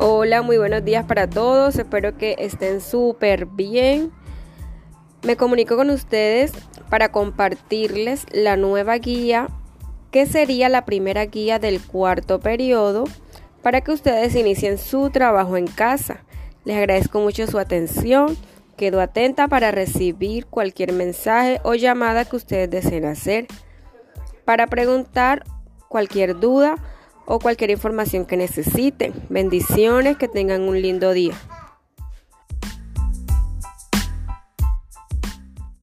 Hola, muy buenos días para todos. Espero que estén súper bien. Me comunico con ustedes para compartirles la nueva guía, que sería la primera guía del cuarto periodo, para que ustedes inicien su trabajo en casa. Les agradezco mucho su atención. Quedo atenta para recibir cualquier mensaje o llamada que ustedes deseen hacer. Para preguntar cualquier duda, o cualquier información que necesiten. Bendiciones, que tengan un lindo día.